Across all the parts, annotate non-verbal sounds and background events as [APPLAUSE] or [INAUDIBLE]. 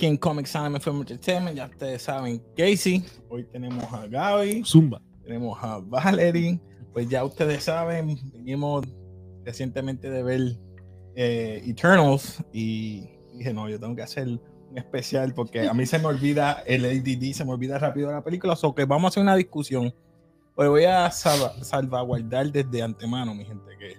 aquí en Comics Anime Film Entertainment. Ya ustedes saben, Casey. Hoy tenemos a Gaby. Zumba. Tenemos a Valerie. Pues ya ustedes saben, vinimos recientemente de ver eh, Eternals y dije, no, yo tengo que hacer un especial porque a mí se me olvida el ADD, se me olvida rápido la película. O que vamos a hacer una discusión. Pues voy a salvaguardar desde antemano, mi gente, que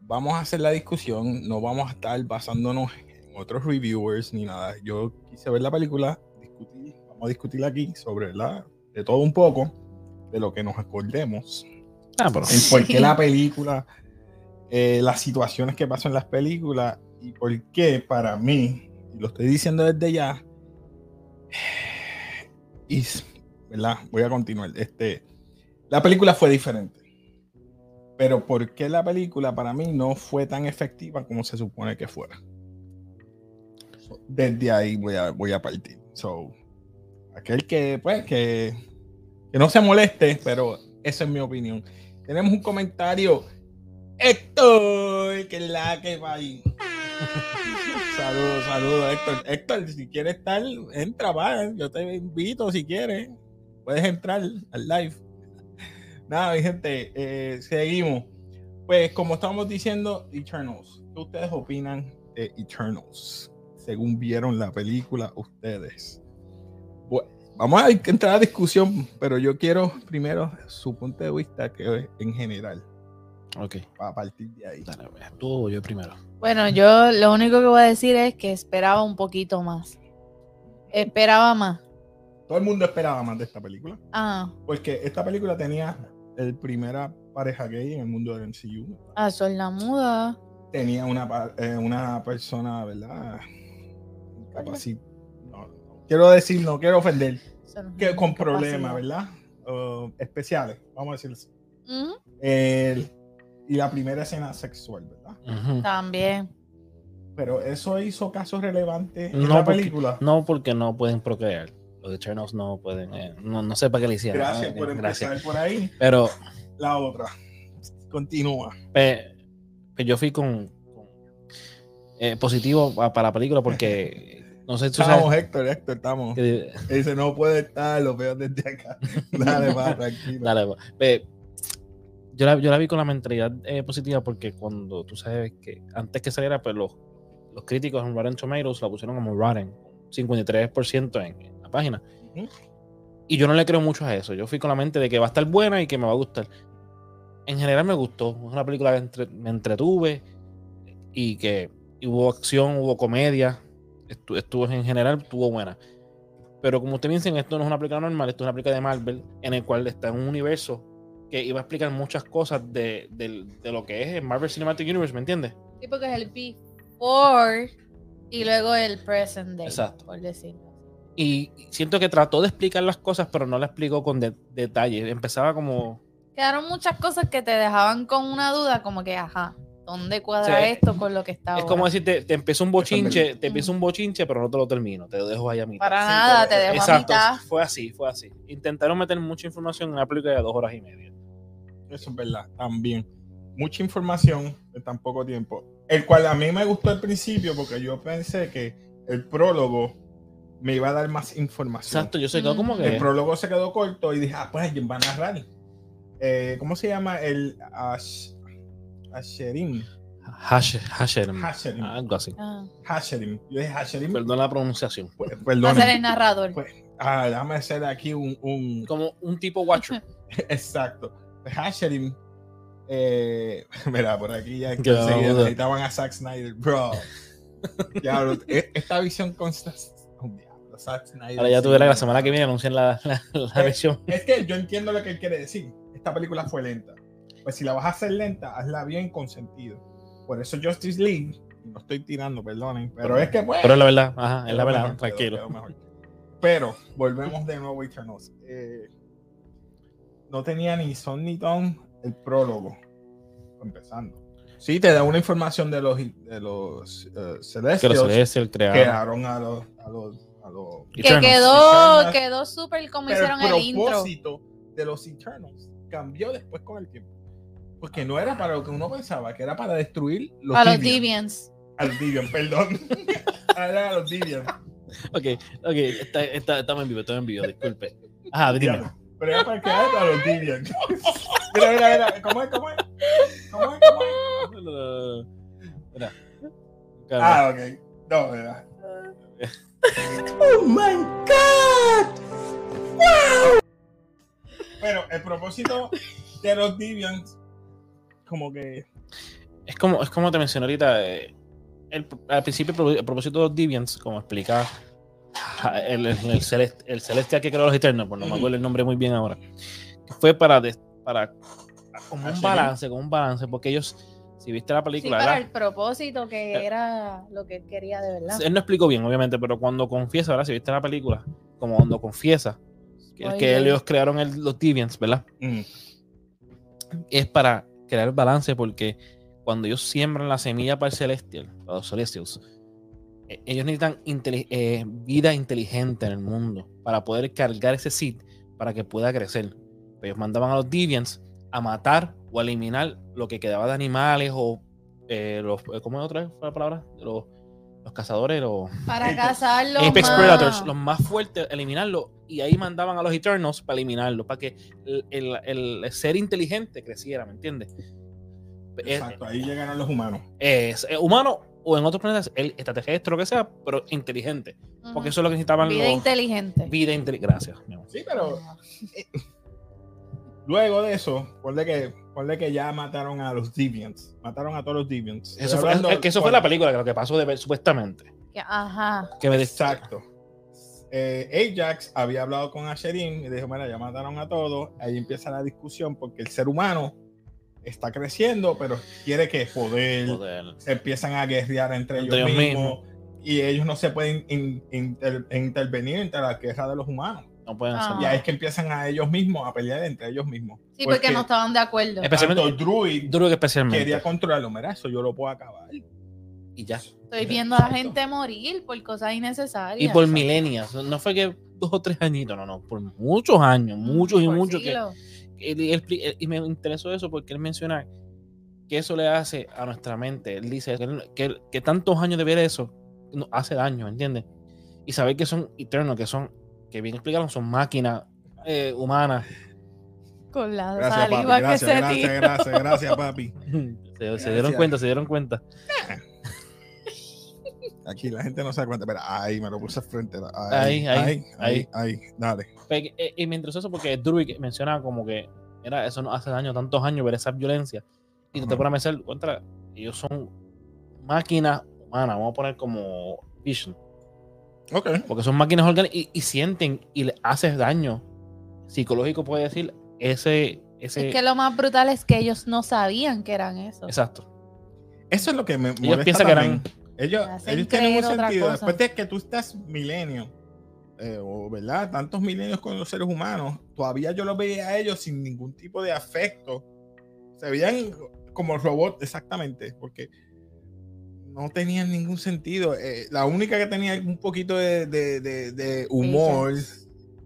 vamos a hacer la discusión, no vamos a estar basándonos en otros reviewers ni nada. Yo quise ver la película, discutir, vamos a discutir aquí sobre la, de todo un poco, de lo que nos acordemos. Ah, pero... El por qué la [LAUGHS] película, eh, las situaciones que pasan en las películas y por qué para mí, y lo estoy diciendo desde ya, [SIGHS] y, ¿verdad? Voy a continuar. Este, la película fue diferente pero ¿por qué la película para mí no fue tan efectiva como se supone que fuera? Desde ahí voy a, voy a partir. So, aquel que, pues, que, que no se moleste, pero esa es mi opinión. Tenemos un comentario. Héctor, que la que va ahí. [LAUGHS] saludos, saludos, Héctor. Héctor, si quieres estar, entra, va. Yo te invito si quieres. Puedes entrar al live. Nada, mi gente, eh, seguimos. Pues como estamos diciendo, Eternals. ¿Qué ustedes opinan de Eternals? Según vieron la película ustedes. Bueno, vamos a entrar a discusión, pero yo quiero primero su punto de vista que en general. Ok. A partir de ahí. Dale, tú yo primero. Bueno, yo lo único que voy a decir es que esperaba un poquito más. Esperaba más. Todo el mundo esperaba más de esta película. Ah. Porque esta película tenía el primera pareja gay en el mundo del MCU. Ah, Sol la muda. Tenía una, eh, una persona, ¿verdad? No, quiero decir, no quiero ofender. que con problemas, ¿verdad? especiales, vamos a decirlo así. y la primera escena sexual, ¿verdad? También. Pero eso hizo casos relevantes en la película. no, porque no pueden procrear los Eternals no pueden, eh, no, no sé para qué le hicieron. Gracias por empezar por ahí. Pero la otra, continúa. Yo fui con, eh, positivo para la película porque [LAUGHS] no sé, tú estamos, Héctor, Héctor, estamos. dice, no puede estar, lo veo desde acá. [LAUGHS] Dale, va, tranquilo. Dale, va. Pues, yo, la, yo la vi con la mentalidad eh, positiva porque cuando tú sabes que antes que saliera, pues los, los críticos en Rotten Tomatoes la pusieron como Rotten, 53% en, página. Y yo no le creo mucho a eso. Yo fui con la mente de que va a estar buena y que me va a gustar. En general me gustó. Es una película que me entretuve y que hubo acción, hubo comedia. Estuvo, en general, estuvo buena. Pero como ustedes dicen, esto no es una película normal, esto es una película de Marvel en el cual está en un universo que iba a explicar muchas cosas de, lo que es el Marvel Cinematic Universe, ¿me entiendes? Sí, porque es el before y luego el present day, Exacto. por decirlo. Y siento que trató de explicar las cosas, pero no la explicó con detalle. Empezaba como. Quedaron muchas cosas que te dejaban con una duda, como que, ajá, ¿dónde cuadra esto con lo que está Es como decir, te, te empezó un bochinche, te empiezo un bochinche, pero no te lo termino, te lo dejo ahí a mitad. Para nada, te dejo exacto, a mitad. Fue así, fue así. Intentaron meter mucha información en una película de dos horas y media. Eso es verdad, también. Mucha información en tan poco tiempo. El cual a mí me gustó al principio porque yo pensé que el prólogo me iba a dar más información. Exacto, yo sé como que. El prólogo se quedó corto y dije, ah, pues alguien va a narrar. Eh, ¿Cómo se llama? El Ash, Asherim. Hasherim. Hasherim. Algo así. Ah. Hasherim. Yo dije Hasherim. Perdón la pronunciación. Pues, perdón. Va a ser el narrador. Pues, ah, déjame hacer aquí un, un... Como un tipo watcher. [LAUGHS] Exacto. Hasherim. Eh, [LAUGHS] mira, por aquí ya necesitaban a Zack Snyder. Bro. [LAUGHS] ya, e, esta visión consta Ahora ya tuviera la semana que viene anuncian la, la, la versión. Es que yo entiendo lo que él quiere decir. Esta película fue lenta. Pues si la vas a hacer lenta, hazla bien con sentido. Por eso Justice League, no estoy tirando, perdonen, pero, es que bueno. Pero es la verdad, ajá, es la verdad, tranquilo. pero volvemos de nuevo a Eternals. Eh, no tenía ni son ni ton el prólogo. Empezando. Sí, te da una información de los, de los uh, que los celestials crearon a los, a los que quedó, quedó súper como hicieron el, intro. El propósito de los Eternals cambió después con el tiempo. Porque no era para lo que uno pensaba, que era para destruir los para los Deviants. A los Deviants, perdón. [LAUGHS] a los Deviants. Ok, ok, está, está, estamos en vivo, estamos en vivo, disculpe. Ajá, dime. Pero era para que a los Deviants. [LAUGHS] Mira, mira, mira. ¿Cómo es? ¿Cómo es? ¿Cómo es? ¿Cómo es? Mira. Ah, ok. No, mira. Bueno, el propósito de los Deviants, como que. Es como, es como te mencioné ahorita, eh, el- al principio el propósito de los Deviants, como explica ja, el, el, el celest- el celestial que creó los Eternos, pues no me acuerdo el nombre muy bien ahora, fue para, para como un Así balance, como un balance, porque ellos, si viste la Sí, película, para ¿verdad? el propósito que Eh. era lo que él quería de verdad. Él no explicó bien, obviamente, pero cuando confiesa, ¿verdad? Si viste la película, como cuando confiesa que, que ellos crearon el- los Deviants, ¿verdad? mm, Es para crear balance porque cuando ellos siembran la semilla para el Celestial, para los Celestials, eh, ellos necesitan eh, vida inteligente en el mundo para poder cargar ese seed para que pueda crecer. Ellos mandaban a los Deviants a matar o a eliminar lo que quedaba de animales o eh, los, ¿cómo es otra vez la palabra? Los, los cazadores, los Para Apex- cazar los Apex más- Predators, los más fuertes, eliminarlo. Y ahí mandaban a los Eternals para eliminarlo, para que el, el- el ser inteligente creciera, ¿me entiendes? Es, Exacto, ahí llegaron los humanos. es- es humano o en otros planetas, el extraterrestre, lo que sea, pero inteligente. Porque eso es lo que necesitaban Vida los. inteligente. Vida inteligente. Gracias. mi amor. Sí, pero luego de eso, ponle que, ponle que ya mataron a los Deviants. Mataron a todos los Deviants. Eso Estoy fue, hablando- es que eso fue la película, que lo que pasó de ver, supuestamente. Ajá. Que me Exacto. Eh, Ajax había hablado con Asherin y dijo, mira, ya mataron a todos. Ahí empieza la discusión porque el ser humano está creciendo, pero quiere que poder, Joder. se empiezan a guerrear entre, Entre ellos ellos mismos. Y ellos no se pueden in- inter- intervenir entre la guerra de los humanos. No pueden hacer Ah. Y nada. ahí es que empiezan a ellos mismos a pelear entre ellos mismos. Sí, porque no estaban de acuerdo. Especialmente- tanto Druid que especialmente. quería controlarlo. Mira, eso yo lo puedo acabar. Y ya. Estoy viendo a la gente morir por cosas innecesarias. Y por milenias. No fue que dos o tres añitos, no, no. Por muchos años, muchos y Por muchos. Que, él- él- él- y me interesó eso porque él menciona que eso le hace a nuestra mente. Él dice que, que, que tantos años de ver eso nos hace daño, ¿entiendes? Y saber que son eternos, que son, que bien explicaron, son máquinas eh, humanas. Con la Gracias, papi. saliva que Gracias, se gracias, gracias, gracias, papi. [LAUGHS] Se, se dieron cuenta, se dieron cuenta. [LAUGHS] Aquí la gente no se da cuenta. Pero ahí me lo puse al frente. Ahí, Ahí, ahí, ahí, ahí, ahí. Dale. Eh, Y me interesó eso porque Druid menciona como que era, eso nos hace daño tantos años ver esa violencia. Y tú te pones a pensar, contra, ellos son máquinas humanas, vamos a poner como Vision. Ok. Porque son máquinas orgánicas y, y sienten y le haces daño psicológico, puede decir, ese. ese Es que lo más brutal es que ellos no sabían que eran eso. Exacto. Eso es lo que me Ellos piensan que eran. Ellos, ellos tienen un sentido. cosa. Después de que tú estás milenio, eh, o verdad, tantos milenios con los seres humanos, todavía yo los veía a ellos sin ningún tipo de afecto. Se veían como robots, exactamente, porque no tenían ningún sentido. Eh, la única que tenía un poquito de, de- de- de humor,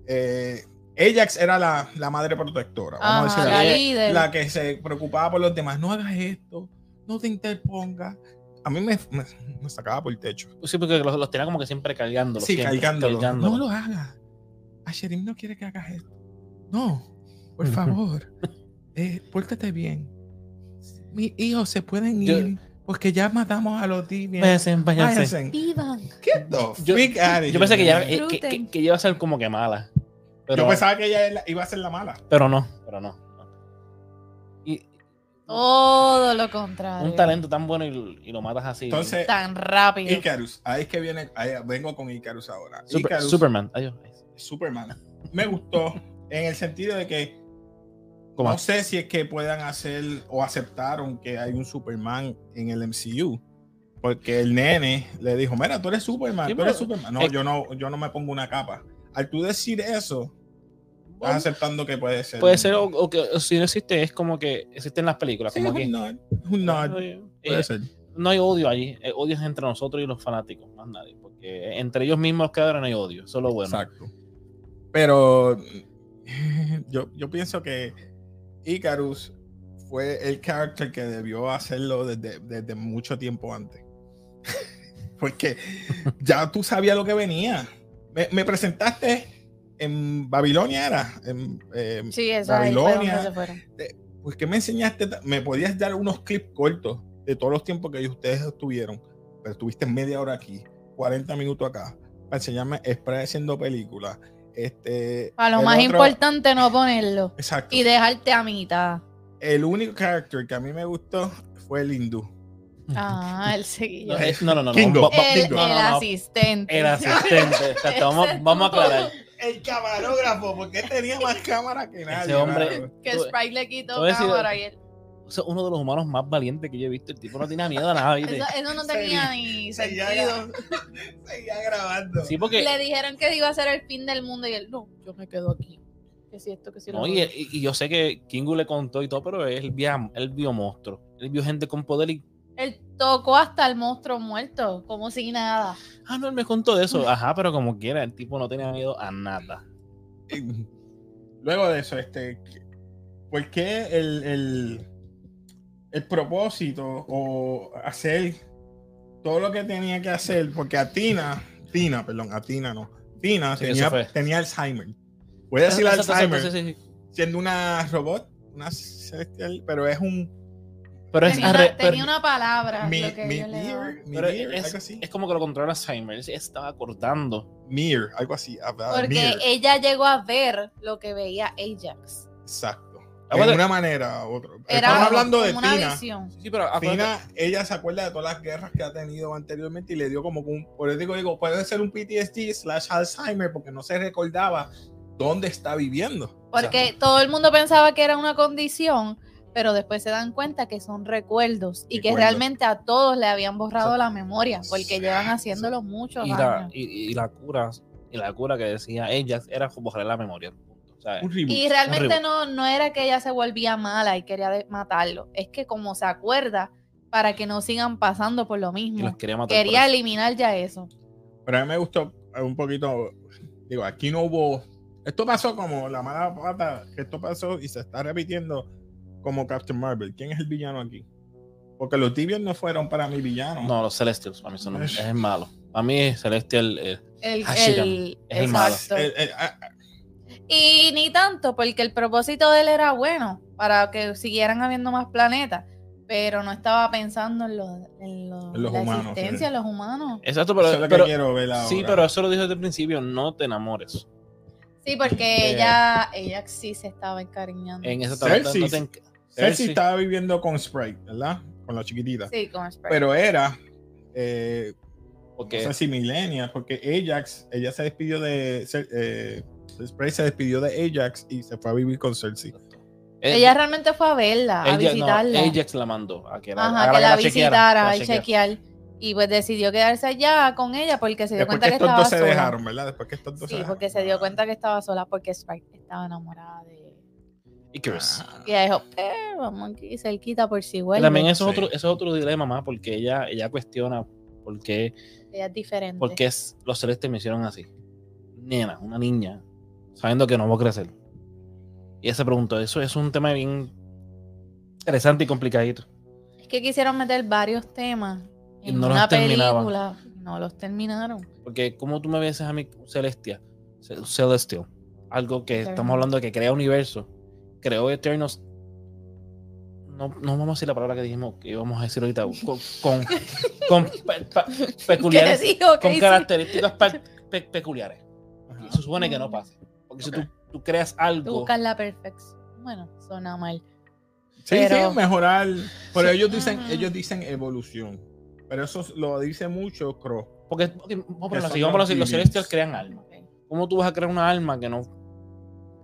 eh, Ajax era la, la madre protectora. Vamos Ajá, a la líder. la que se preocupaba por los demás. No hagas esto, no te interpongas. A mí me, me- me sacaba por el techo. Sí, porque los, los tenía como que siempre cargando. Sí, siempre, cargándolo. cargándolo. No lo hagas. Asherim no quiere que hagas esto. No, por [LAUGHS] favor. eh, pórtate bien. Mis hijos se pueden Yo- ir porque ya matamos a los Deviants. Váyanse, váyanse. Váyanse. Vivan. The Yo- Yo pensé que, ya, eh, que, que- que iba a ser como que mala. Pero, Yo pensaba que ella iba a ser la mala. pero no, pero no. Y Todo lo contrario. un talento tan bueno y, y lo matas así. Entonces, Tan rápido. Icarus. Ahí es que viene. ahí vengo con Icarus ahora. Super- Icarus, Superman. Adiós. Superman. Me gustó en el sentido de que ¿Cómo? no sé si es que puedan hacer o aceptaron que hay un Superman en el MCU. Porque el nene le dijo, mira, tú eres Superman, Sí, tú eres Superman. No, eh, yo no, yo no me pongo una capa. Al tú decir eso, estás aceptando que puede ser. puede ser, o, o que o si no existe, es como que existen las películas. Sí, como es un nod, un nod, Eh, puede ser. no hay odio allí. El odio es entre nosotros y los fanáticos, más nadie. Porque entre ellos mismos cada no hay odio. Eso es lo bueno. Exacto. Pero [LAUGHS] yo, yo pienso que Icarus fue el character que debió hacerlo desde, desde mucho tiempo antes. [LAUGHS] porque [LAUGHS] ya tú sabías lo que venía. Me, me presentaste en Babilonia, era. En, eh, Sí, eso Babilonia. pues que me enseñaste, me podías dar unos clips cortos de todos los tiempos que ustedes estuvieron, pero estuviste media hora aquí, 40 minutos acá, para enseñarme Spray haciendo películas. Este, Para lo más otro- importante no ponerlo. Exacto. Y dejarte a mitad. El único character que a mí me gustó fue el hindú. Ah, el [LAUGHS] seguidor. No, eh, no, no, no. Kingo. El, no, no, el no, asistente. El asistente. [LAUGHS] exacto, vamos, vamos a aclarar. El camarógrafo, porque él tenía más cámara que nadie. Ese hombre- mano. Que Sprite le quitó a cámara y él. Ese es uno de los humanos más valientes que yo he visto. El tipo no tenía miedo a nada. ¿viste? Eso, eso no tenía ni [LAUGHS] Seguía, sentido. [LAUGHS] seguía grabando. Sí, porque. Le dijeron que iba a ser el fin del mundo y él, no, yo me quedo aquí. Que si esto, que si lo No, y, y- y yo sé que Kingu le contó y todo, pero él vio, él vio monstruos. Él vio gente con poder y. Él tocó hasta el monstruo muerto, como si nada. Ah, no, él me contó de eso. Ajá, pero como quiera, el tipo no tenía miedo a nada. Luego de eso, este, ¿por qué el, el, el propósito o hacer todo lo que tenía que hacer? Porque a Tina, Tina, perdón, a Tina no, Tina Sí, tenía, tenía Alzheimer. Voy a decir Alzheimer, sí, sí, sí. siendo una robot, una celestial, pero es un Pero es, Tenía, arre- una, pero- tenía una palabra. mi, lo que mi- ellos le daban. mirror, mi pero mirror, es, algo así. es como que lo controla Alzheimer. Estaba acordando. Mirror, algo así. Porque mirror, ella llegó a ver lo que veía Ajax. Exacto. De una manera u otra. Era Estamos hablando de Tina. visión. Sí, pero Tina, ella se acuerda de todas las guerras que ha tenido anteriormente y le dio como un, por eso digo, digo, puede ser un PTSD slash Alzheimer porque no se recordaba dónde está viviendo. Porque todo el mundo pensaba que era una condición, pero después se dan cuenta que son recuerdos y que Recuerdos. realmente a todos le habían borrado Exacto. la memoria porque llevan haciéndolo muchos y, la, años. y, y la cura y la cura que decía ella era borrar la memoria. Un reboot. Y realmente Horrible. no, no era que ella se volvía mala y quería matarlo, es que como se acuerda, para que no sigan pasando por lo mismo, los quería matar. quería eliminar ya eso. Pero a mí me gustó un poquito, digo, aquí no hubo, esto pasó como la mala pata, que esto pasó y se está repitiendo como Captain Marvel. ¿Quién es el villano aquí? Porque los tibios no fueron para mi villano. No, los Celestials, para mí son es el malo. Para mí Celestial eh, El, el- es el malo. El- el- Y ni tanto, porque el propósito de él era bueno, para que siguieran habiendo más planetas, pero no estaba pensando en, lo- en, lo- En los la humanos, existencia sí. de los humanos. Exacto, eso es pero, lo que pero- quiero ver ahora. sí, pero eso lo dijo desde el principio, no te enamores. Sí, porque Eh, [LAUGHS] ella, ella sí se estaba encariñando. En esa Cersei. no te enc- Cersei estaba viviendo con Sprite, ¿verdad? Con la chiquitita. Sí, con Sprite. Pero era, eh, porque no sé si millennial, porque Ajax, ella se despidió de, Cer- eh, Sprite se despidió de Ajax y se fue a vivir con Cersei. eh, ella realmente fue a verla, a ella- no, visitarla. Ajax la mandó a que la, Ajá, a que la visitara la y chequeara. chequear. Y pues decidió quedarse allá con ella porque se dio Después cuenta que que estos estaba dos se sola. dejaron, ¿verdad? Después que estos dos se Sí, dejaron. porque se dio cuenta que estaba sola porque Sprite estaba enamorada de Icarus. Ah, Y ella dijo, eh, vamos aquí cerquita por si Y vuelve. también eso es, Sí. otro, eso es otro dilema más, porque ella, ella cuestiona por qué, Ella es diferente. por qué es- los celestes me hicieron así. Nena, una niña, sabiendo que no va a crecer. Y ella se preguntó, eso es un tema bien interesante y complicadito. Es que quisieron meter varios temas Y en no los una terminaban. película. No los terminaron. Porque como tú me ves a mí, Celestia, Ce- Celestial, algo que estamos hablando de que crea universo, creó Eternos. No, no vamos a decir la palabra que dijimos que íbamos a decir ahorita, con, con, con [LAUGHS] pe- pa- peculiares, ¿Qué dijo? ¿Qué con características pe- [LAUGHS] pe- peculiares. Y eso supone que no pase. Porque si tú, tú creas Tú algo, buscas la perfección. Bueno, suena mal. Sí, Pero- sí, mejorar. Pero Sí. ellos dicen, ellos dicen evolución. Pero eso lo dice mucho Cross. porque a ponerlo así, los los celestials crean alma. ¿Cómo tú vas a crear una alma que no...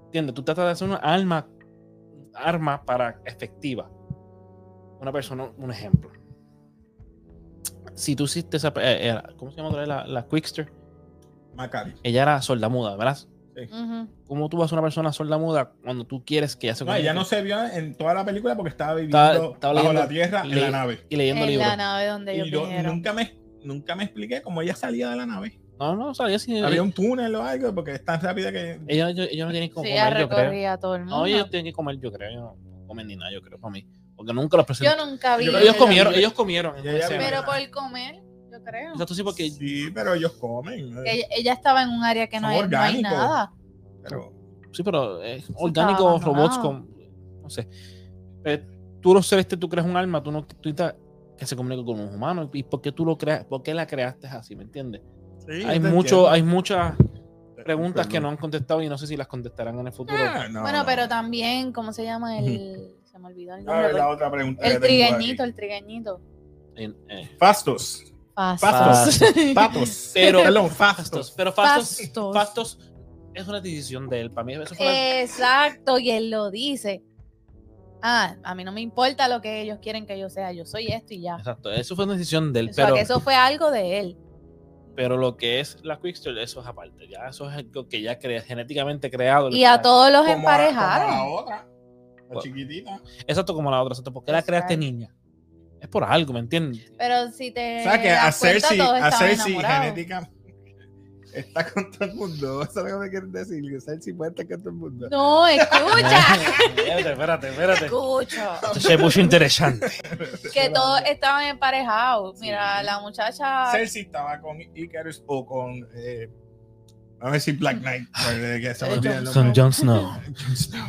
¿Entiendes? Tú tratas de hacer una alma, arma para efectiva. Una persona, un ejemplo. Si tú hiciste esa... eh, era- ¿Cómo se llama otra vez la, la Quickster? Macari. Ella era sordamuda, ¿verdad? Ujú. ¿Cómo tú vas a una persona sordamuda cuando tú quieres que ella se No, ella no se vio en toda la película porque estaba viviendo Estaba- estaba bajo leyendo- la tierra en la nave. Y leyendo En libros. la nave donde ellos Y yo vinieron. nunca me, nunca me expliqué cómo ella salía de la nave. No, no, ella sí... Había un túnel o algo porque es tan rápida que. Ella, ella- ella no tiene que Sí, ella comer, yo creo. recorría a todo el mundo. No, ellos tienen que comer, yo creo. Ellos no comen ni nada, yo creo, para mí. Porque nunca los Yo presentaron. nunca vi. Yo ellos ella comieron, ellos comieron. ella. Pero por comer, yo creo. Exacto, sí, porque Sí, pero ellos comen. eh, ella, ella estaba en un área que no, hay, no hay orgánicos. nada. Pero Sí, pero es orgánico, abandonado. robots con. No sé. Pero tú los celestes, tú creas un alma, tú no tú necesitas que se comunique con los humanos. ¿Y por qué tú lo creas? ¿Por qué la creaste así? ¿Me entiendes? sí, hay mucho, entiendo. hay muchas preguntas que no han contestado y no sé si las contestarán en el futuro. Ah, no, bueno, no. pero también, ¿cómo se llama? El. Se me olvidó el nombre. ver, la pues. otra pregunta. el trigueñito, el trigueñito. Eh, Fastos. Fastos. Patos. [LAUGHS] Pero- Perdón, Fastos. fastos. Pero Fastos, Fastos. Fastos es una decisión de él. Para mí, eso fue la- Exacto, y él lo dice. Ah, a mí no me importa lo que ellos quieren que yo sea, yo soy esto y ya. Exacto, eso fue una decisión de él. O sea, pero, que eso fue algo de él. pero lo que es la Quickster, eso es aparte. Ya eso es algo que ya crea, genéticamente creado. Y a todos los Como a- como a emparejaron. la otra. La Bueno. chiquitita. Exacto, como la otra. Exacto, ¿Por qué la creaste Exacto. niña? Es por algo, ¿me entiendes? Pero si te. O sea que a Cersei, a Cersei enamorados. genética está con todo el mundo. Eso es lo que me quieres decir. Que Cersei puede estar con todo el mundo. No, escucha. [LAUGHS] espérate, espérate, espérate. escucha. Esto se puso interesante. [LAUGHS] Que todos estaban emparejados. Mira, Sí. la muchacha. Cersei estaba con Icarus o con. Eh, a decir Black Knight. porque que nombre. [LAUGHS] Jon Snow. Jon Snow.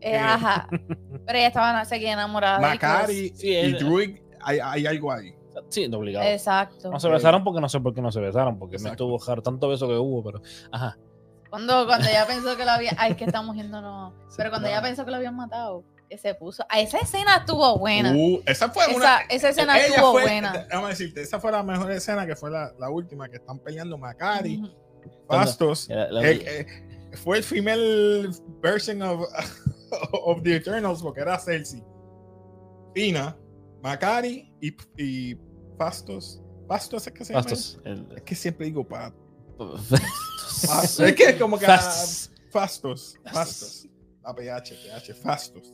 Eh, ajá. [LAUGHS] Pero ella estaba seguía enamorada Macari Sí, y Druid, hay, hay algo ahí. Sí, no obligado. Exacto. No se besaron porque no sé por qué no se besaron, porque me Exacto. estuvo jaro tanto beso que hubo, pero. Ajá. Cuando, cuando ella pensó que lo había. Ay, que estamos [LAUGHS] yéndonos. Pero cuando ella pensó que lo habían matado, que se puso. A esa escena estuvo buena. Uh, esa fue esa, una. esa escena ella estuvo fue- buena. Vamos a decirte, esa fue la mejor escena que fue la, la última que están peleando Macari. La- la- Eh, eh, fue el female version of, [LAUGHS] [LAUGHS] of the Eternals porque era Cersei. Fina, Macari y, y Fastos. Fastos es que se llama. Fastos. el- Es que siempre digo pa, Fastos. Es que como que Fastos. Fastos. Fastos. Fastos. La PH, PH, Fastos.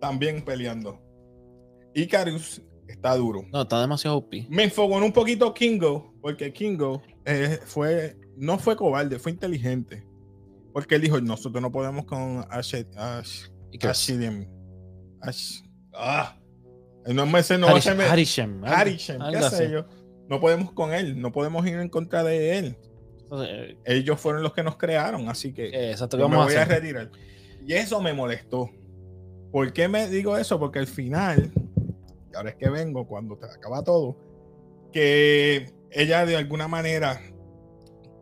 También peleando. Icarus está duro. No, está demasiado OP. Me enfocó en un poquito Kingo, porque Kingo eh, fue, no fue cobarde, fue inteligente. Porque él dijo, nosotros no podemos con Ash, Ash, ¿Y qué? Ashidim. Ash, ah, no me sé, no va a Harish- Harishem. Harishem, qué sé yo. No podemos con él, no podemos ir en contra de él. Entonces, eh, Ellos fueron los que nos crearon, así que eh, exacto, ¿qué yo me vamos a voy a hacer? retirar. Y eso me molestó. ¿Por qué me digo eso? Porque al final, y ahora es que vengo cuando te acaba todo, que ella de alguna manera,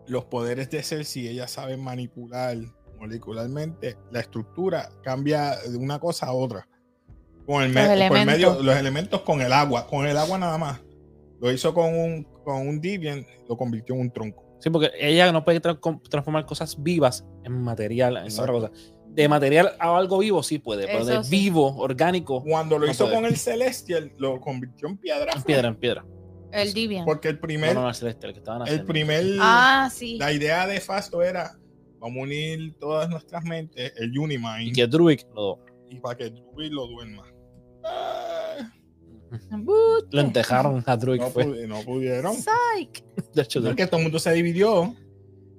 los poderes de Cersei, ella sabe manipular molecularmente, la estructura cambia de una cosa a otra. Con el me- Los por elementos. medio, los elementos con el agua, con el agua nada más. Lo hizo con un, con un Deviant, lo convirtió en un tronco. Sí, porque ella no puede tra- transformar cosas vivas en material, en Exacto. otra cosa. De material a algo vivo sí puede, pero de Eso sí. vivo, orgánico, Cuando lo No hizo puede. con el Celestial, lo convirtió en piedra. en piedra, en piedra. El Divian. Porque el primer, no, no, el celeste, el que estaban el haciendo. primer, Ah, sí. la idea de Fasto era, vamos a unir todas nuestras mentes, el Y Unimind, que Druid lo, y para que Druid lo duerma. Ah, lo entejaron a Druid. no, fue. pudi- no pudieron. Psych. De hecho, Es que todo el mundo se dividió.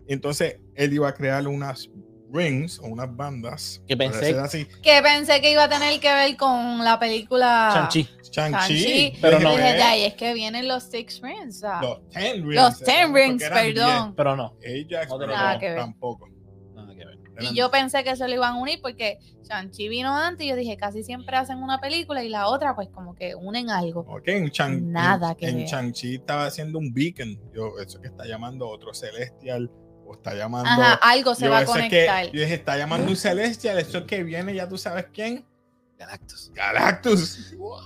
Entonces él iba a crear unas rings o unas bandas. Que pensé- así. Que pensé que iba a tener que ver con la película Shang-Chi. Shang-Chi. Pero Y no. dije, de ahí es que vienen los Six Rings. o sea, Los Ten Rings. los Ten porque Rings, perdón. Pero no, 10. Ajax, No pero no, que ver. tampoco. Y yo pensé que se lo iban a unir porque Shang-Chi vino antes y yo dije, casi siempre hacen una película y la otra pues como que unen algo. Ok, en Chang- Nada en, que en ver. Shang-Chi estaba haciendo un beacon. Yo, eso que está llamando otro celestial o está llamando. Ajá, algo se yo, va a eso es conectar. que, yo dije, está llamando un celestial. Eso es que viene, ya tú sabes quién. Galactus. Galactus. What?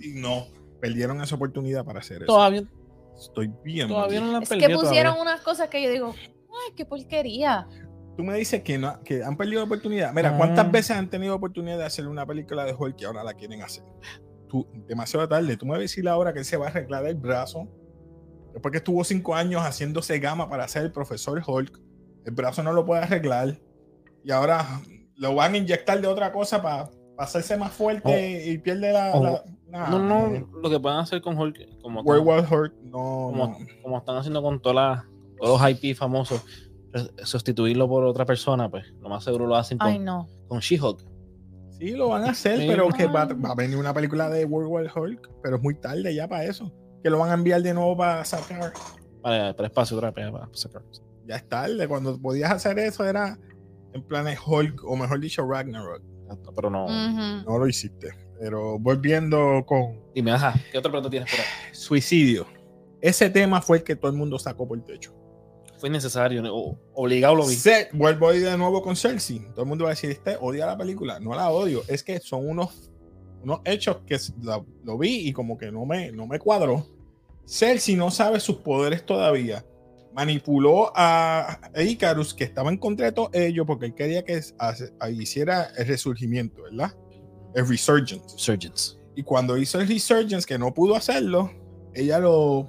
Y no, perdieron esa oportunidad para hacer eso. Todavía, Estoy bien. todavía no la Es que pusieron todavía. unas cosas que yo digo, ay, qué porquería. Tú me dices que, no, que han perdido la oportunidad. Mira, ¿cuántas Ah. veces han tenido oportunidad de hacer una película de Hulk y ahora la quieren hacer? Tú, demasiado tarde. Tú me vas a decir ahora que él se va a arreglar el brazo. Después que estuvo cinco años haciéndose gama para ser el profesor Hulk, el brazo no lo puede arreglar. Y ahora lo van a inyectar de otra cosa para hacerse más fuerte y pierde la. Oh. la- nah, No, no, lo que pueden hacer con Hulk, como, World War Hulk, no. como, no. como están haciendo con todas las- todos los IP famosos, sustituirlo por otra persona, pues lo más seguro lo hacen con, Ay, no. con She-Hulk. Sí, lo van a hacer, Sí. pero que va, va a venir una película de World War Hulk, pero es muy tarde ya para eso. que lo van a enviar de nuevo para sacar. Para, para espacio otra vez, para sacar. Ya es tarde. Cuando podías hacer eso era en planes Hulk, o mejor dicho, Ragnarok. Pero no. No lo hiciste. Pero volviendo con Dime, ajá, ¿qué otro plato tienes por ahí? suicidio. Ese tema fue el que todo el mundo sacó por el techo. Fue innecesario, o- obligado lo vi. Se- vuelvo a ir de nuevo con Cersei. Todo el mundo va a decir, este odia la película. No la odio. Es que son unos, unos hechos que la- lo vi y como que no me, no me cuadró. Cersei no sabe sus poderes todavía. Manipuló a Icarus, que estaba en contra de todo ello, porque él quería que hace- hiciera el resurgimiento, ¿verdad? El resurgence. Surgeons. Y cuando hizo el resurgence, que no pudo hacerlo, ella lo.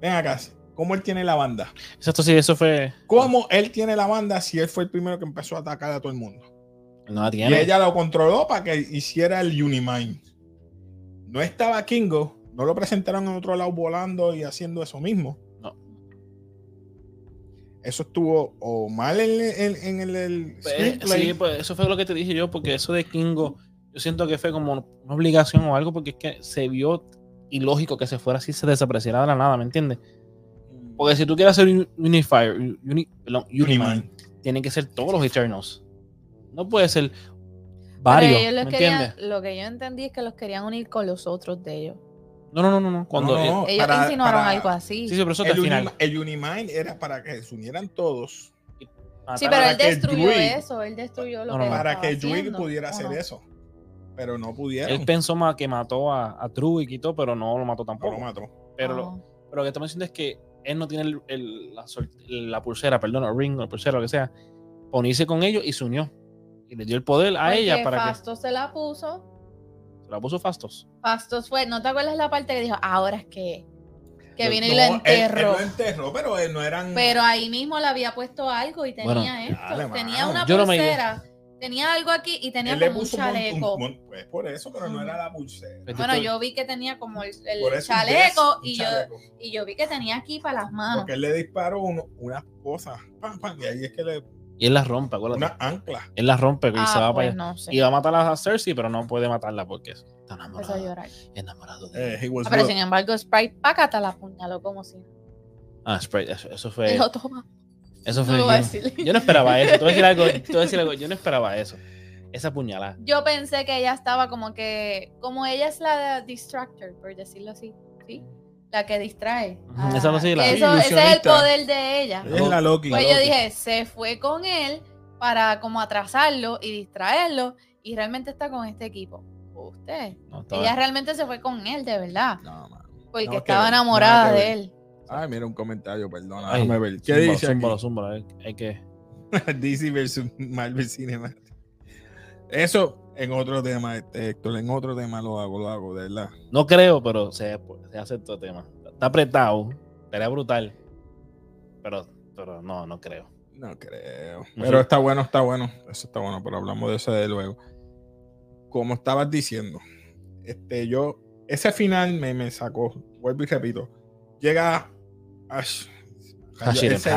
Ven acá, ¿cómo él tiene la banda? Exacto, sí, eso fue. ¿Cómo él tiene la banda si él fue el primero que empezó a atacar a todo el mundo? No la Y tiene. ella lo controló para que hiciera el Unimind. No estaba Kingo, no lo presentaron en otro lado volando y haciendo eso mismo. No. Eso estuvo o mal en, el, el Pues, sí, pues eso fue lo que te dije yo, porque eso de Kingo, yo siento que fue como una obligación o algo, porque es que se vio ilógico que se fuera así, se desapareciera de la nada, ¿me entiendes? Porque si tú quieres hacer un Unifier, uni, perdón, Unimind, Unimind. tienen que ser todos los Eternals. No puede ser Pero varios, ellos los ¿me querían- entiendes? lo que yo entendí es que los querían unir con los otros de ellos. No, no, no, no, no. Cuando, No, no, Ellos para- insinuaron para- algo así. sí, sí, pero eso El, al final. El Unimind era para que se unieran todos. Sí, pero él destruyó Druid- eso, él destruyó lo No, que no, no. para que Druid pudiera ¿o hacer no? eso. Pero no pudieron. Él pensó más que mató a, a Druid y todo, pero no lo mató No tampoco. lo mató. Pero, lo, Oh. pero lo que estamos diciendo es que él no tiene el- el- la, pulsera, perdón, el ring o la pulsera, lo que sea, para unirse con ellos y se unió. Y le dio el poder a Porque ella para Fastos se la puso. se la puso Fastos. Fastos fue, ¿no te acuerdas la parte que dijo, ahora es que, que No, vino y lo enterró? Él, lo enterró, pero él no eran. Pero ahí mismo le había puesto algo y tenía Bueno. esto. Dale, tenía una Yo no me pulsera, tenía algo aquí y tenía él como un chaleco. un pues por eso, pero no era la pulsera. Bueno, yo vi que tenía como el, chaleco, y, yo, y yo vi que tenía aquí para las manos. Porque él le disparó uno- unas cosas. Pam, pam, y ahí es que le. Y él la rompe, acuérdate. Una ancla. Él la rompe y Ah, se va pues para allá. no sé. Y va a matar a Cersei, pero no puede matarla porque está enamorado. Enamorado de Eh, Ah, pero sin embargo, Sprite Pacata la apuñaló como si. Ah, Sprite, eso, eso fue. Toma. Eso No fue. lo yo, decir. yo no esperaba eso. Te voy a decir algo. te voy a decir algo, Yo no esperaba eso. Esa puñalada. Yo pensé que ella estaba como que. Como ella es la distractor, por decirlo así. ¿Sí? La que distrae. Ah, esa no sí, la- eso- ese es el poder de ella. Es la Loki. Pues La yo dije, se fue con él para como atrasarlo y distraerlo y realmente está con este equipo. Usted. No, Ella realmente se fue con él, de verdad. No, mano. Porque No, que estaba enamorada de ver. él. Ay, mira un comentario, perdona. Ay, Déjame ver. ¿Qué zúmbalo, dice zúmbalo, aquí? zúmbalo, hay- Hay que. [LAUGHS] DC versus Marvel Cinema. Eso en otro tema, este, Héctor. En otro tema lo hago, lo hago, de verdad. No creo, pero se, se hace todo tema. Está apretado. Estaría brutal. Pero, pero no, no creo. No creo. Pero está bueno, está bueno. Eso está bueno, pero hablamos de eso de luego. Como estabas diciendo, este, yo, ese final me, me sacó. Vuelvo y repito. Llega Ash. Hashirem. ese-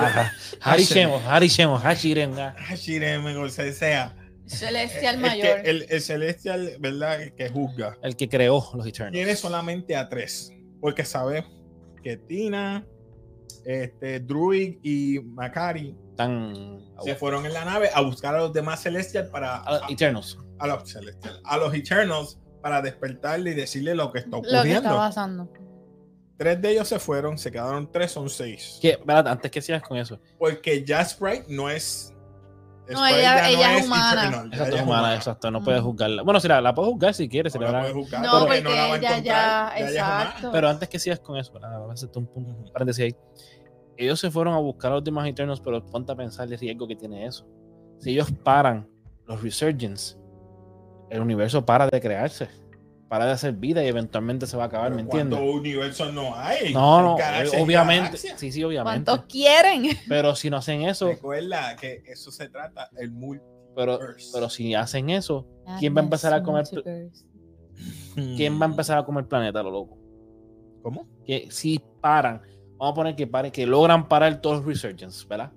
Harishemo, Harishemo, Hashirem. ah. Hashirem, o sea, sea. Celestial El mayor. que- el, el celestial, ¿verdad? Que juzga. El que creó los Eternals. Tiene solamente a tres. Porque sabe que Tina, este, Druid y Macari Están. se fueron en la nave a buscar a los demás Celestial para a los Eternals. a los Celestial, a los Eternals para despertarle y decirle lo que está Lo que está ocurriendo. pasando. Tres de ellos se fueron, se quedaron tres, son seis. Que, espérate, antes que sigas con eso. Porque ya Sprite no es. No, Sprite ella- ya ella es humana. Exacto, ella es humana, exacto. No Mm. puedes juzgarla. Bueno, si la, la puedes juzgar si quieres. No si la la puedes juzgar, No, porque porque la va a ella ya, exacto. Pero antes que sigas con eso, ¿verdad? Vamos a hacerte un punto, paréntesis ahí. Ellos se fueron a buscar a los demás Eternals, pero ponte a pensar el riesgo que tiene eso. Si ellos paran los Resurgence, el universo para de crearse, para de hacer vida y eventualmente se va a acabar, Pero ¿me entiendes? ¿Cuántos universos no hay? No, no, obviamente. Sí, sí, obviamente. ¿Cuántos quieren? Pero si no hacen eso, Recuerda que eso se trata el multiverse. pero, pero si hacen eso, ¿Quién va a empezar a comer ¿quién va a empezar a comer planeta, lo loco? ¿Cómo? Que si paran, vamos a poner que paren, que logran parar todos los Resurgence, ¿verdad?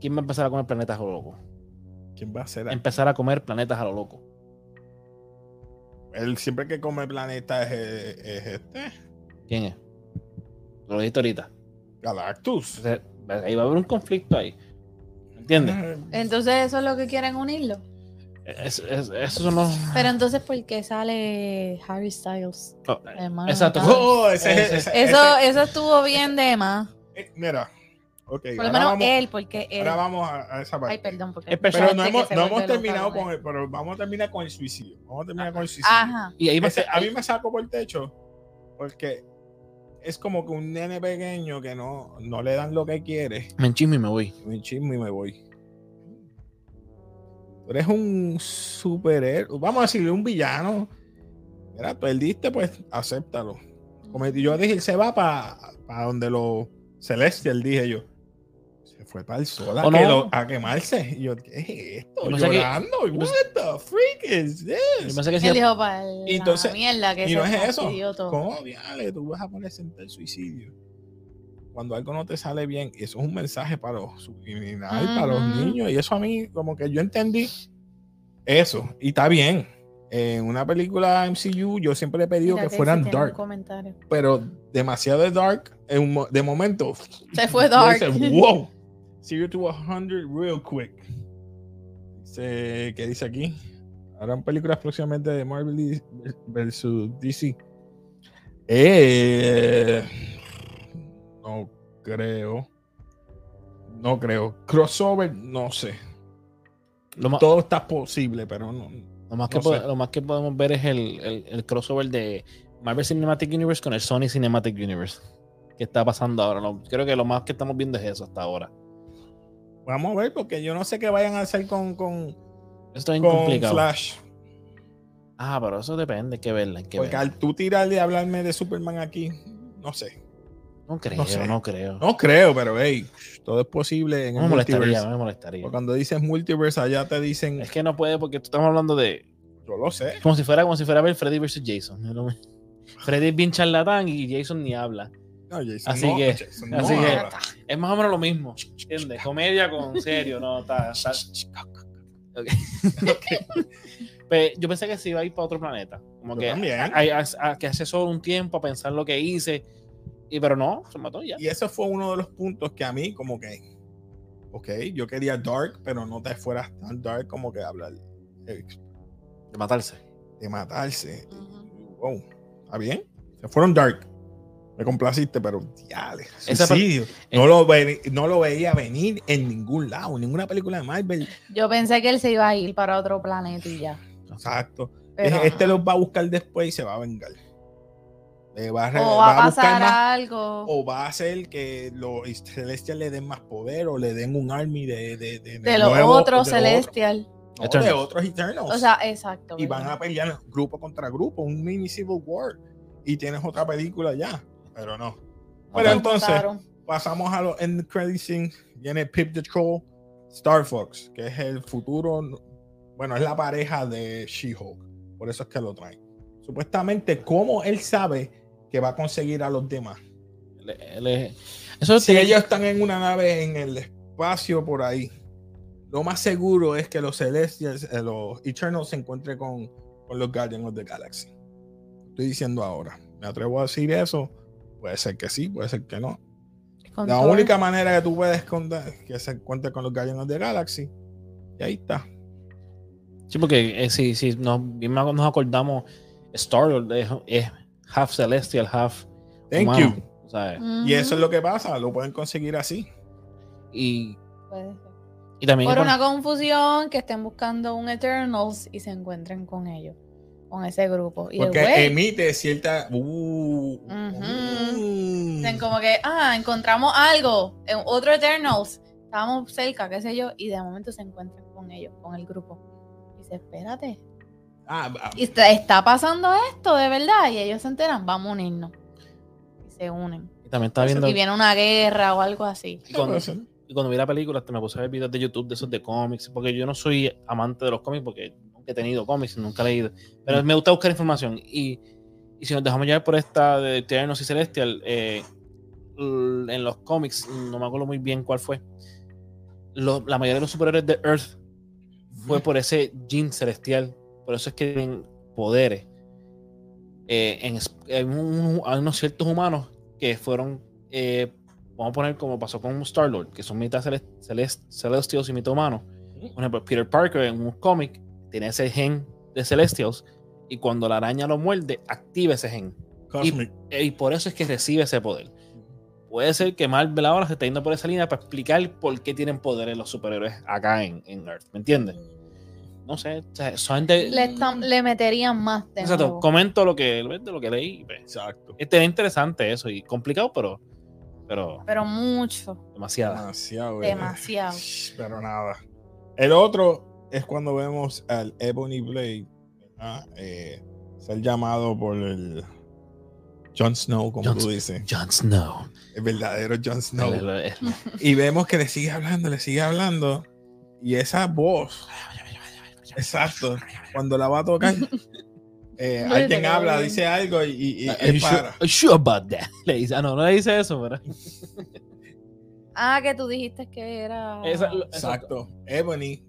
¿Quién va a empezar a comer planetas a lo loco? ¿Quién va a ser? Empezar a comer planetas a lo loco. Él siempre que come planeta es, es este. ¿Quién es? Lo dijiste ahorita. Galactus. Entonces, ahí va a haber un conflicto ahí. ¿Entiendes? Entonces eso es lo que quieren unirlo. Es- es- esos son los. Pero entonces, ¿por qué sale Harry Styles? Oh, hermano? exacto. Oh, ese, Ese- ese- Eso, ese- eso estuvo bien de más. eh, mira. Ok, Por lo menos vamos, él, porque él. ahora vamos a, a esa parte. Ay, perdón, porque pero no hemos, no terminado con él. pero vamos a terminar con el suicidio. Vamos a terminar con el suicidio. Ajá. Y ahí a Ese- ser. a mí me saco por el techo porque es como que un nene pequeño que no, no le dan lo que quiere. Me enchismo y me voy. Me chismo y me voy. Tú eres un superhéroe. Vamos a decirle un villano. Mira, perdiste, pues acéptalo. Como yo dije, él se va para donde los Celestial, dije yo. Fue para el sol a, ¿O que no? lo- a quemarse. Y yo, ¿qué es esto? Yo que- Llorando. yo What the freak is Yo this? pensé que sí. Él dijo para Y entonces- la mierda que y no es eso. ¿Cómo, diale, tú vas a poner sentar suicidio? Cuando algo no te sale bien, y eso es un mensaje para los subliminal, para los niños, y eso a mí, como que yo entendí eso, y está bien. En una película MCU, yo siempre le he pedido Mira que que fueran dark, pero demasiado de dark, en de momento, Se fue yo dark. dice, wow, zero to 100 real quick. Dice, ¿Qué dice aquí? Harán películas próximamente de Marvel versus DC. Eh, no creo. No creo. Crossover, no sé. Lo más, Todo está posible, pero no. lo más que, no po- sé. lo más que podemos ver es el, el- el crossover de Marvel Cinematic Universe con el Sony Cinematic Universe. ¿Qué está pasando ahora? Creo que lo más que estamos viendo es eso hasta ahora. Vamos a ver, porque yo no sé qué vayan a hacer con, con, Esto es con. Flash. Ah, pero eso depende, que verla, que Porque verla. al tú tirarle y hablarme de Superman aquí, no sé. No creo, no creo. No creo, pero hey, todo es posible en No el me molestaría, multiverse. me molestaría. Porque Cuando dices multiverse, allá te dicen, Es que no puede porque tú estamos hablando de yo lo sé. como si fuera como si fuera a ver Freddy versus Jason. Freddy es bien charlatán y Jason ni habla. No, Jason Así no, que- Jason no así que- habla. Es más o menos lo mismo. ¿Entiendes? Comedia con [LAUGHS] serio, no, está. está- Ok. [LAUGHS] Pe- yo pensé que se iba a ir para otro planeta. Como Yo que, a- a- a- que hace solo un tiempo a pensar lo que hice. Y, pero no, se mató ya. Y eso fue uno de los puntos que a mí, como que, ok, yo quería dark, pero no te fueras tan dark como que hablar eh, De matarse. de matarse. Ujú. Wow, ¿está bien? Se fueron dark. Me complaciste, pero diale, suicidio. No lo, ve- no lo veía venir en ningún lado, en ninguna película de Marvel. Yo pensé que él se iba a ir para otro planeta y ya. Exacto. Pero este los va a buscar después y se va a vengar. Le va a, re- o va a pasar más algo. o va a hacer que los celestiales le den más poder o le den un army de, de, de, de los otros otro- celestial. no, de otros Eternals. O sea, exacto. y van a pelear grupo contra grupo, un mini Civil War. Y tienes otra película ya, pero no. Pero entonces-. Pasamos a los end credit scene. Viene Pip the Troll, Star Fox, que es el futuro. Bueno, es la pareja de She-Hulk. Por eso es que lo traen. Supuestamente, ¿cómo él sabe que va a conseguir a los demás? Eso Si tiene- ellos están en una nave en el espacio por ahí, lo más seguro es que los Celestials, eh, los Eternals se encuentren con, con los Guardians of the Galaxy. Estoy diciendo ahora. Me atrevo a decir eso. Puede ser que sí, puede ser que no. Con La única manera que tú puedes contar es que se encuentre con los of the Galaxy. Y ahí está. Sí, porque eh, si, si nos, nos acordamos, Star Lord es, es half celestial, half Thank humano, you. Y eso es lo que pasa. Lo pueden conseguir así. Y, Puede ser. y también Por una confusión que estén buscando un Eternals y se encuentren con ellos, con ese grupo. Y el Porque güey, emite cierta. Uh, uh. como que, ah, encontramos algo, en otro Eternals, estábamos cerca, qué sé yo, y de momento se encuentran con ellos, con el grupo. Y dice, espérate, Ah, ah, y está, está pasando esto de verdad, y ellos se enteran, vamos a unirnos. Y se unen. y también estaba viendo. Y viene una guerra o algo así. y cuando, y vi la película, hasta me puse a ver videos de YouTube de esos de cómics, porque yo no soy amante de los cómics, porque he tenido cómics, nunca he leído. Pero me gusta buscar información. Y, y si nos dejamos llevar por esta de Eternos y Celestial, eh, en los cómics, no me acuerdo muy bien cuál fue. la mayoría de los superhéroes de Earth fue por ese gene celestial. Por eso es que tienen poderes. eh, en, hay unos ciertos humanos que fueron, eh, vamos a poner como pasó con Star-Lord, que son mitad celes- celes- celestials y mitad humanos. Por ejemplo, Peter Parker en un cómic tiene ese gen de celestials y cuando la araña lo muerde, activa ese gen. Cosmic. Y por eso es que recibe ese poder. Puede ser que Marvel ahora se esté yendo por esa línea para explicar por qué tienen poderes los superhéroes acá en, en Earth. ¿Me entiendes? No sé. o sea, solamente- Le, están- le meterían más de Exacto, nuevo. comento lo que, de lo que leí. pues. Exacto. Este es interesante eso y complicado, pero, pero Pero mucho, demasiado. Demasiado. eh. demasiado. Pero nada. El otro es cuando vemos al Ebony Blade. Eh, ser llamado por el Jon Snow, como tú dices. Jon Snow. El verdadero Jon Snow. [LAUGHS] Y vemos que le sigue hablando, le sigue hablando. Y esa voz, exacto, cuando la va a tocar, eh, alguien habla, dice algo y, y, sure, para. you sure about that? [LAUGHS] Le dice, ah, no, no le dice eso, pero. Ah, que tú dijiste que era. Esa- Exacto. Ebony,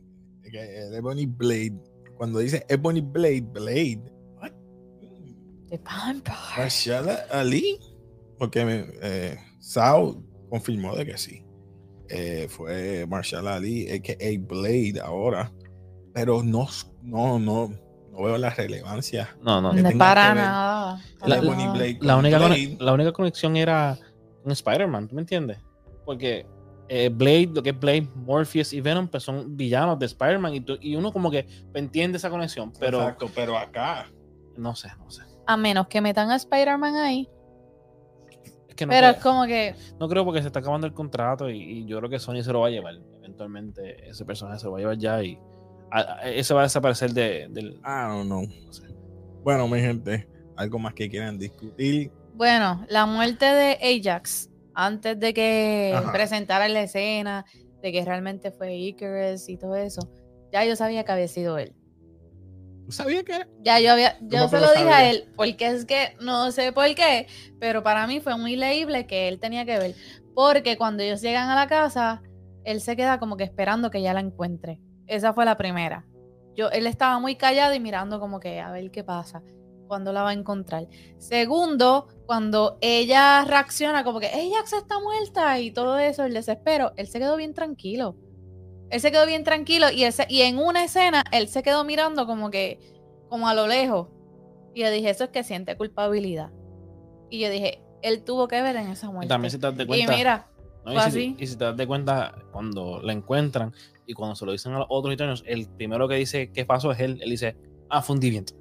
que el Ebony Blade. Cuando dice Ebony Blade, Blade. what? The Vampire. Marshala Ali. Porque eh, Sao confirmó de que sí. Eh, fue Marshall Ali, a.k.a. Blade ahora. Pero no, no, no, no veo la relevancia. No, no. No para nada. La- única, la única conexión era con Spider-Man, ¿tú me entiendes? Porque eh, Blade, lo que es Blade, Morpheus y Venom, pues son villanos de Spider-Man y, tú- y uno como que entiende esa conexión, pero Exacto, pero acá. no sé, no sé. A menos que metan a Spider-Man ahí. Es que no, pero creo, es como que. no creo porque se está acabando el contrato y, y yo creo que Sony se lo va a llevar. Eventualmente ese personaje se lo va a llevar ya y a- a- ese va a desaparecer de, del... I don't know. no sé. Bueno, mi gente, algo más que quieran discutir. Bueno, la muerte de Ajax, antes de que Ajá. presentara la escena, de que realmente fue Icarus y todo eso, ya yo sabía que había sido él. ¿Tú sabías que era? Ya yo había, yo ¿Cómo se lo dije a él, porque es que no sé por qué, pero para mí fue muy leíble que él tenía que ver. Porque cuando ellos llegan a la casa, él se queda como que esperando que ya la encuentre. Esa fue la primera. Yo, él estaba muy callado y mirando como que a ver qué pasa, cuando la va a encontrar. Segundo, cuando ella reacciona como que ella se está muerta y todo eso, el desespero, él se quedó bien tranquilo. Él se quedó bien tranquilo y, ese, y en una escena él se quedó mirando como que, como a lo lejos. Y yo dije, eso es que siente culpabilidad. Y yo dije, él tuvo que ver en esa Y muerte. también si te das de Y cuenta... mira, ¿no? Y, si, y si te das de cuenta, cuando la encuentran y cuando se lo dicen a los otros Eternos, el primero que dice qué pasó es él. Él dice, ah, fue un deviant.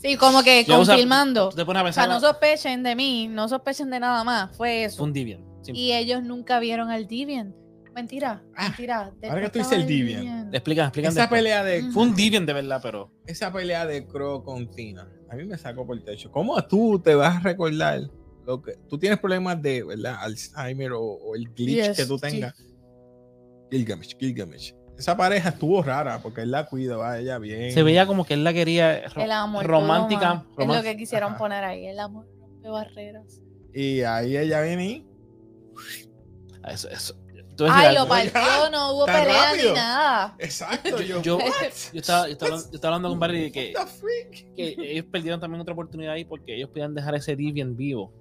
Sí, como que Ya, o sea, confirmando. Tú te pones a O sea, no sospechen de mí, no sospechen de nada más, fue eso. fue un deviant. Y ellos nunca vieron al Deviant. Mentira, Ah, mentira. ahora que tú dices el al Deviant. Explican, explican. Esa después. pelea de Fue un deviant de verdad, pero... esa pelea de Crow con Tina, a mí me sacó por el techo. ¿Cómo tú te vas a recordar lo que tú tienes problemas de ¿verdad? Alzheimer o, o el glitch Yes, que tú sí. tengas? Gilgamesh, Gilgamesh. Esa pareja estuvo rara porque él la cuida, va ella bien. Se veía como que él la quería ro- El amor. romántica. Es lo que quisieron Ajá. poner ahí. El amor rompe barreras. Y ahí ella viene y Eso, eso. Ay, lo partió, no hubo pelea rápido. ni nada. Exacto, yo, yo, yo estaba, yo, estaba, yo estaba hablando con Barry de que, que ellos perdieron también otra oportunidad ahí porque ellos podían dejar ese deviant vivo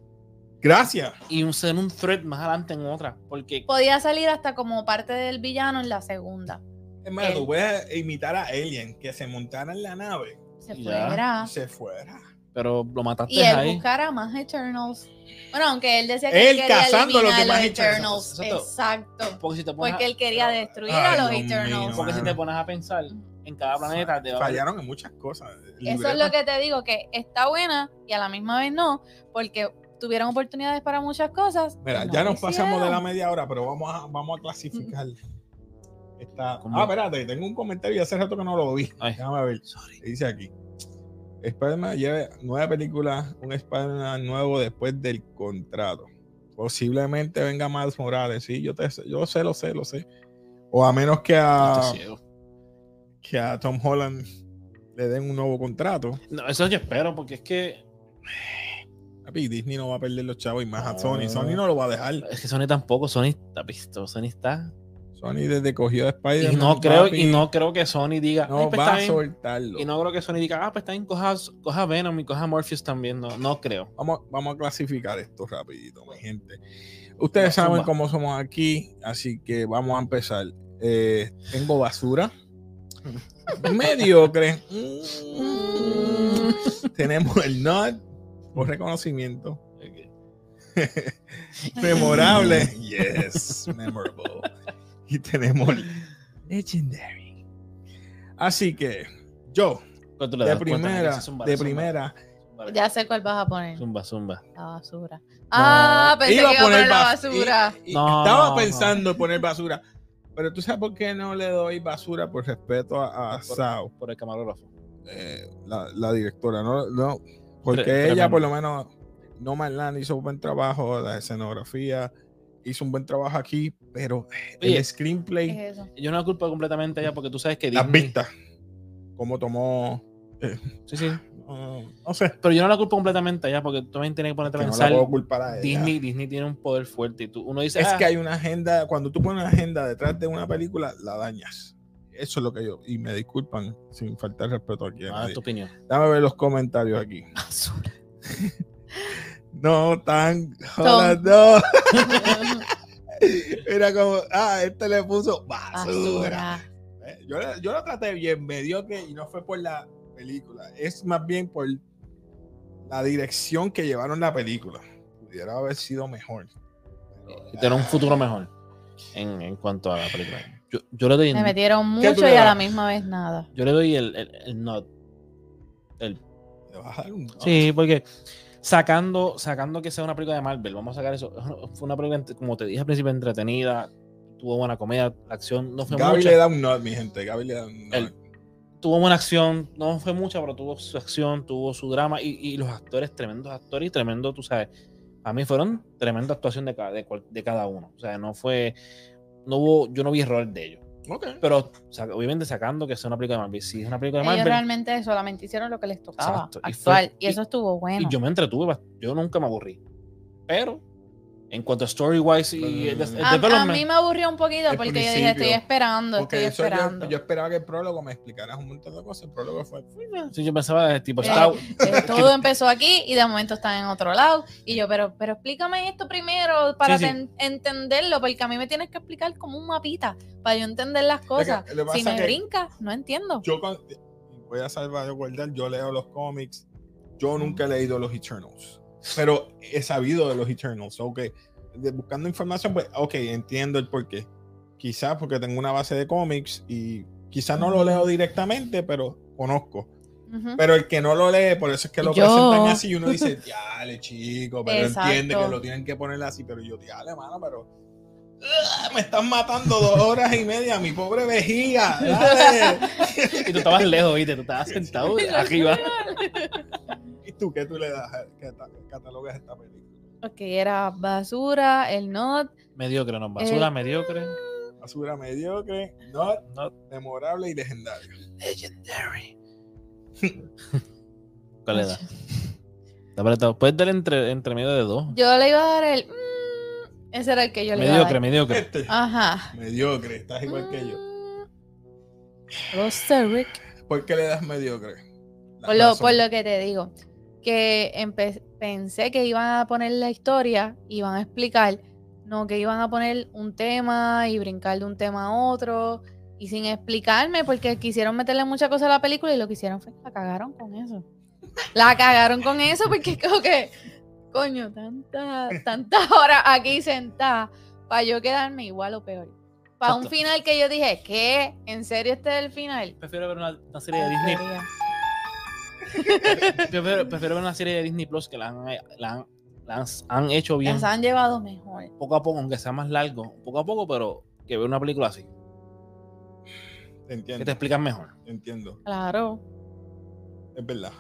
Gracias. y un- ser un threat más adelante en otra. Porque Podía salir hasta como parte del villano en la segunda. Es más, tú puedes imitar a Alien que se montara en la nave Se fuera. se fuera. pero lo mataste Y él ahí. buscara más Eternals. Bueno, aunque él decía que Él él quería cazando a los demás Eternals. Eternals. Exacto. Porque si te pones, Porque a, él quería destruir Ay, a los Dios mío, Eternals. porque si te pones a pensar en cada planeta te va a Fallaron en muchas cosas. Eso es lo que te digo, que está buena y a la misma vez no, porque tuvieron oportunidades para muchas cosas. Mira, y no ya nos pasamos de la media hora, pero vamos a, vamos a clasificar. Esta... Ah, espérate, tengo un comentario hace rato que no lo vi. Ay. Déjame ver. Sorry. Dice aquí. Spider-Man lleva nueve películas, un Spider-Man nuevo después del contrato. Posiblemente venga Miles Morales, sí, yo, te, yo sé, lo sé, lo sé. O a menos que a, que a Tom Holland le den un nuevo contrato. No, eso yo espero porque es que Papi, Disney no va a perder los chavos y más a. Sony. Sony no lo va a dejar. es que Sony tampoco Sony está visto Sony está Sony desde cogió a Spider-Man. Y no creo, papi, y no creo que Sony diga, "Ay, no pues va a bien". soltarlo. Y no creo que Sony diga, ah, pues está bien, coja, coja Venom y coja Morpheus también. No, no creo. Vamos, vamos a clasificar esto rapidito, mi gente. Ustedes saben cómo somos aquí, así que vamos a empezar. Eh, tengo basura. [LAUGHS] Mediocre. Mm. Tenemos el NOT por reconocimiento. [LAUGHS] Memorable. [LAUGHS] Yes, memorable. [LAUGHS] Y tenemos Legendary. Así que yo, ¿Cuál tú le de das? Primera, zumba, de zumba, primera, Ya sé cuál vas a poner. Zumba, zumba. La basura. Ah, pensé que iba a poner la bas- basura. y- y No, estaba no, pensando en poner basura. Pero tú sabes por qué no le doy basura por respeto a, a Por- Sao, Por el camarógrafo. eh, la, la directora. No, no, porque ella por lo menos, no Marlán hizo un buen trabajo, la escenografía hizo un buen trabajo aquí, pero el screenplay. Yo no la culpo completamente a ella porque tú sabes que las Disney- vistas, cómo tomó, Sí, sí. no, no sé, Pero yo no la culpo completamente a ella porque tú también tienes que ponerte a no la pensar. puedo culpar a ella. Disney, Disney tiene un poder fuerte y tú, uno dice, Es "Ah, que hay una agenda, cuando tú pones una agenda detrás de una película, la dañas. Eso es lo que yo, y me disculpan sin faltar respeto aquí a ah, nadie. tu opinión. Dame ver los comentarios aquí. [LAUGHS] Basura. [LAUGHS] No tan jodas, no. [LAUGHS] Era como, ah, este le puso basura. Basura. Eh, Yo, yo lo traté bien, mediocre, y no fue por la película. Es más bien por la dirección que llevaron la película. Pudiera haber sido mejor. Pero, Y tener un futuro mejor en, en cuanto a la película. Yo, yo le doy, Me metieron ¿Qué tú mucho y a la misma vez nada. yo le doy el, el, el nod. El, le vas a dar un- sí, porque sacando, sacando que sea una película de Marvel, vamos a sacar eso. [LAUGHS] Fue una película, como te dije al principio, entretenida. Tuvo buena comedia, la acción no fue Gaby mucha. le da un nod, mi gente. Gaby le da un nod. El- tuvo buena acción, no fue mucha, pero tuvo su acción, tuvo su drama y, y los actores, tremendos actores y tremendo, tú sabes, a mí fueron tremenda actuación de cada, de cada uno. O sea, no fue, no hubo, yo no vi errores de ellos. Ok. Pero obviamente sacando que sea una película de Marvel, si es una película de Ellos Marvel, realmente solamente hicieron lo que les tocaba Exacto, y fue- actual. Y, y- eso estuvo bueno. y yo me entretuve, yo nunca me aburrí. Pero en cuanto a story wise y Mm. el, el a, a mí me aburrió un poquito porque yo dije, estoy esperando, Porque estoy eso yo, esperando. yo esperaba que el prólogo me explicaras un montón de cosas. El prólogo fue. sí, yo pensaba tipo Eh, Eh, [LAUGHS] todo empezó aquí y de momento está en otro lado. Y yo, pero, pero explícame esto primero para Sí, sí. ten- entenderlo, porque a mí me tienes que explicar como un mapita para yo entender las cosas. lo que Si me brinca, no entiendo. Yo con- voy a salvar de guardar. Yo leo los cómics. Yo nunca he leído los Eternals. Pero he sabido de los Eternals. Ok. De- buscando información, pues, ok, entiendo el porqué. Quizás porque tengo una base de cómics y quizás no lo leo directamente, pero conozco. Pero el que no lo lee, por eso es que lo Yo. presentan así y uno dice, [LAUGHS] diale, chico, pero Exacto. entiende que lo tienen que poner así, pero yo, diale, mano, pero me están matando dos horas y media, mi pobre vejiga. dale". [LAUGHS] y tú estabas lejos, ¿viste? Tú estabas sentado arriba. [LAUGHS] ¿Y tú qué tú le das? ¿Qué ta- catalogas esta película? Ok, era basura, el not. Mediocre, no, basura, Eh, mediocre. Basura mediocre, not Not memorable y legendario. legendary. [LAUGHS] ¿Cuál le da? Está apretado. Puedes dar entre, entre medio de dos. Yo le iba a dar el. mm, ese era el que yo le iba a Mediocre, dar. mediocre. Este, Ajá. mediocre, estás igual que yo. Mm, Roster Rick. ¿Por qué le das mediocre? Por lo, por lo que te digo, que pensé que iban a poner la historia, iban a explicar, no que iban a poner un tema y brincar de un tema a otro, y sin explicarme, porque quisieron meterle muchas cosas a la película y lo que hicieron fue la cagaron con eso. La cagaron con eso porque como que, coño, tantas tantas horas aquí sentada para yo quedarme igual o peor. Para un final que yo dije, ¿qué? ¿En serio este es el final? Prefiero ver una, una serie de Disney. [LAUGHS] Prefiero, prefiero ver una serie de Disney Plus que la han, la han, la han, han hecho bien. Las han llevado mejor. Poco a poco, aunque sea más largo. Poco a poco, pero que ver una película así. Te Que entiendo. te explican mejor. Entiendo. Claro. Es verdad.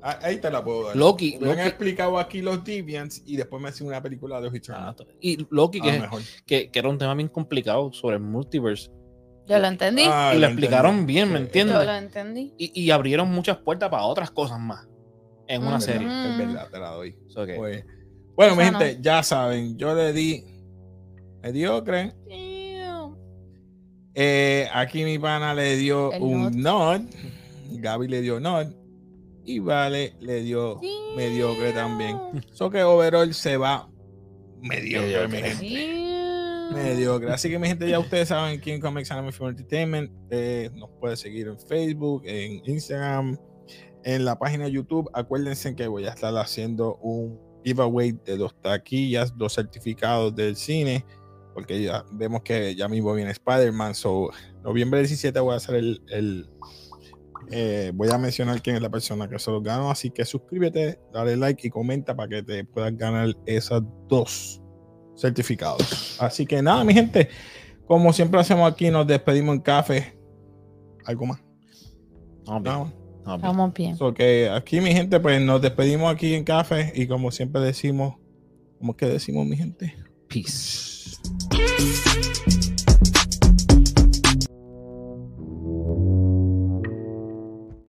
Ah, Ahí te la puedo dar. Loki, Me han explicado aquí los Deviants y después me hacen una película de los Eternals. Ah, Y Loki, que, Ah, mejor. que, que era un tema bien complicado sobre el multiverse. Yo lo entendí. Ah, y lo lo explicaron entendí. bien, ¿me entiendes? Yo lo entendí. Y, y abrieron muchas puertas para otras cosas más en una Ujú. serie. Es verdad, te la doy. So Pues, bueno, mi no. gente, ya saben, yo le di mediocre. Eh, aquí mi pana le dio El un nod. Gaby le dio nod. Y Vale le dio mediocre también. So que overall se va mediocre, mi gente. Mediocre. Así que mi gente, ya ustedes saben quién Comics Anime Film Entertainment. Eh, nos puede seguir en Facebook, en Instagram, en la página de YouTube. Acuérdense que voy a estar haciendo un giveaway de dos taquillas, dos certificados del cine, porque ya vemos que ya mismo viene Spider-Man. So, noviembre 17 voy a hacer el. el, eh, voy a mencionar quién es la persona que se los ganó. Así que suscríbete, dale like y comenta para que te puedas ganar esas dos certificados. Así que nada, mi gente, como siempre hacemos aquí, nos despedimos en café. ¿Algo más? Vamos bien. Estamos bien. So que aquí, mi gente, pues nos despedimos aquí en café y como siempre decimos, ¿cómo es que decimos, mi gente? Peace.